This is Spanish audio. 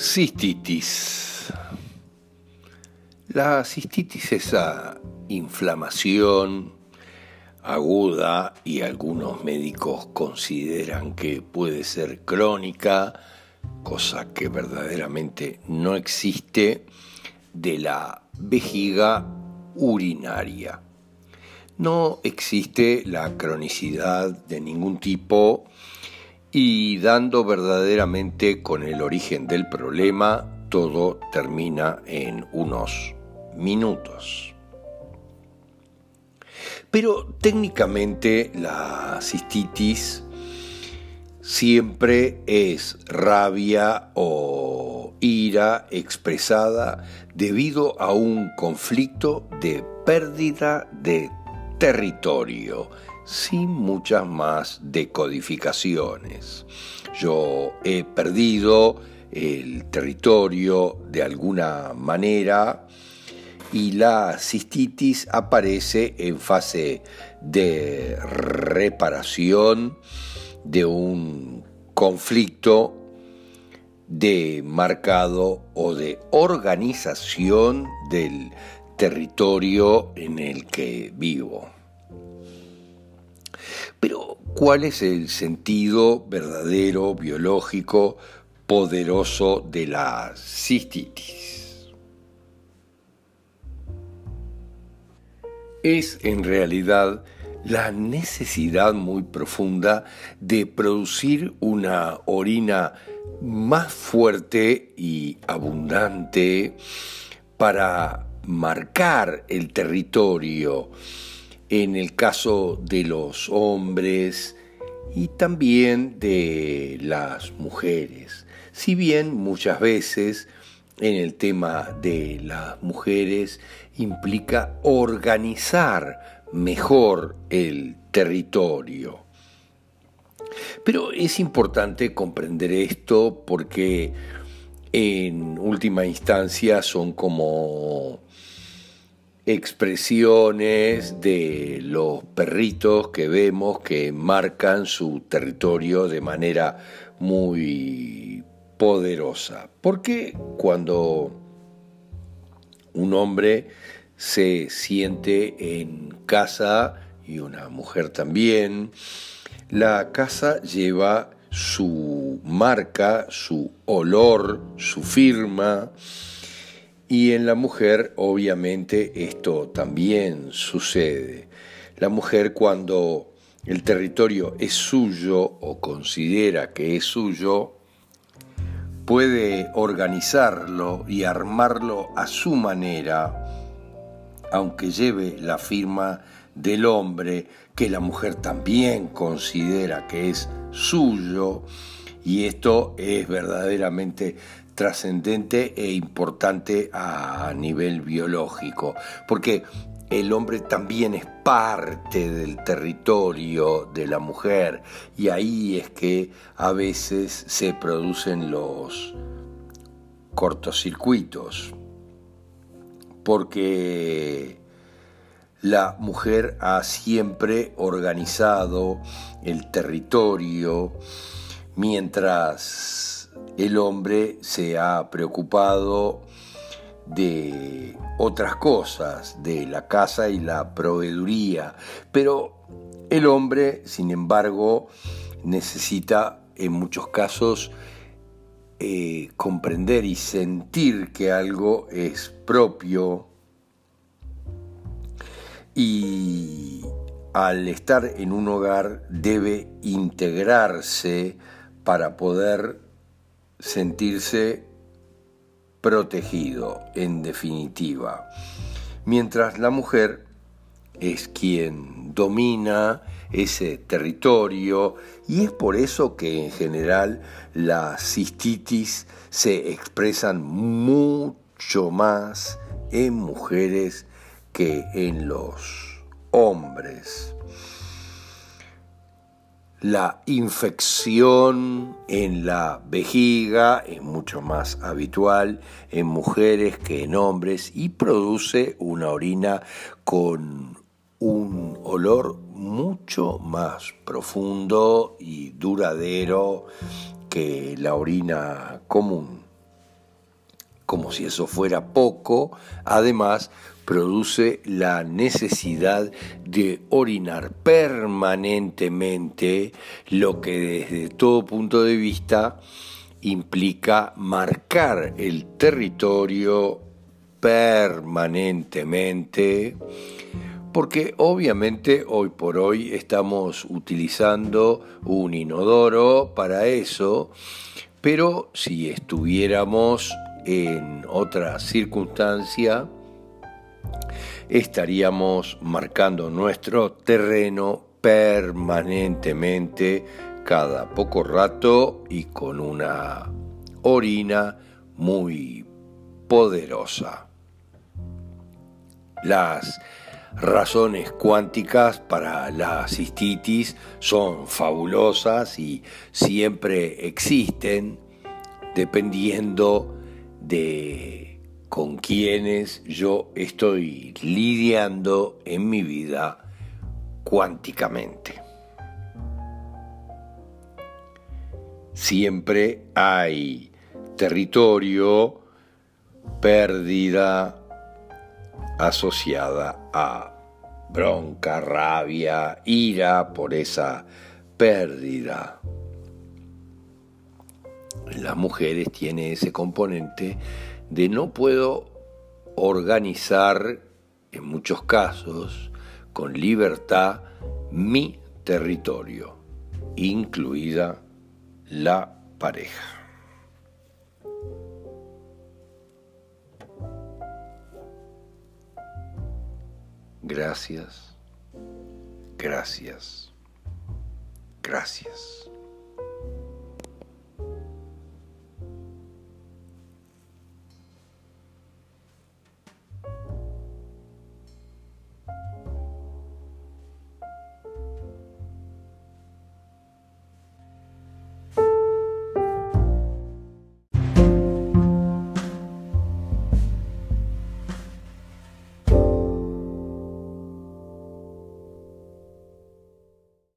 Cistitis. La cistitis es esa inflamación aguda y algunos médicos consideran que puede ser crónica, cosa que verdaderamente no existe, de la vejiga urinaria. No existe la cronicidad de ningún tipo y dando verdaderamente con el origen del problema, todo termina en unos minutos. Pero técnicamente la cistitis siempre es rabia o ira expresada debido a un conflicto de pérdida de territorio sin muchas más decodificaciones. Yo he perdido el territorio de alguna manera y la cistitis aparece en fase de reparación de un conflicto de marcado o de organización del territorio en el que vivo. Pero, ¿cuál es el sentido verdadero, biológico, poderoso de la cistitis? Es en realidad la necesidad muy profunda de producir una orina más fuerte y abundante para marcar el territorio en el caso de los hombres y también de las mujeres. Si bien muchas veces en el tema de las mujeres implica organizar mejor el territorio. Pero es importante comprender esto porque en última instancia son como expresiones de los perritos que vemos que marcan su territorio de manera muy poderosa. Porque cuando un hombre se siente en casa y una mujer también, la casa lleva su marca, su olor, su firma, y en la mujer, obviamente, esto también sucede. La mujer cuando el territorio es suyo o considera que es suyo, puede organizarlo y armarlo a su manera, aunque lleve la firma del hombre que la mujer también considera que es suyo, y esto es verdaderamente trascendente e importante a nivel biológico, porque el hombre también es parte del territorio de la mujer y ahí es que a veces se producen los cortocircuitos, porque la mujer ha siempre organizado el territorio mientras el hombre se ha preocupado de otras cosas, de la casa y la proveeduría, pero el hombre, sin embargo, necesita en muchos casos eh, comprender y sentir que algo es propio. Y al estar en un hogar debe integrarse para poder sentirse protegido, en definitiva. Mientras la mujer es quien domina ese territorio y es por eso que en general las cistitis se expresan mucho más en mujeres que en los hombres. La infección en la vejiga es mucho más habitual en mujeres que en hombres y produce una orina con un olor mucho más profundo y duradero que la orina común. Como si eso fuera poco, además produce la necesidad de orinar permanentemente, lo que desde todo punto de vista implica marcar el territorio permanentemente, porque obviamente hoy por hoy estamos utilizando un inodoro para eso, pero si estuviéramos en otra circunstancia, estaríamos marcando nuestro terreno permanentemente cada poco rato y con una orina muy poderosa. Las razones cuánticas para la cistitis son fabulosas y siempre existen dependiendo de con quienes yo estoy lidiando en mi vida cuánticamente. Siempre hay territorio, pérdida asociada a bronca, rabia, ira por esa pérdida. Las mujeres tienen ese componente de no puedo organizar, en muchos casos, con libertad mi territorio, incluida la pareja. Gracias, gracias, gracias.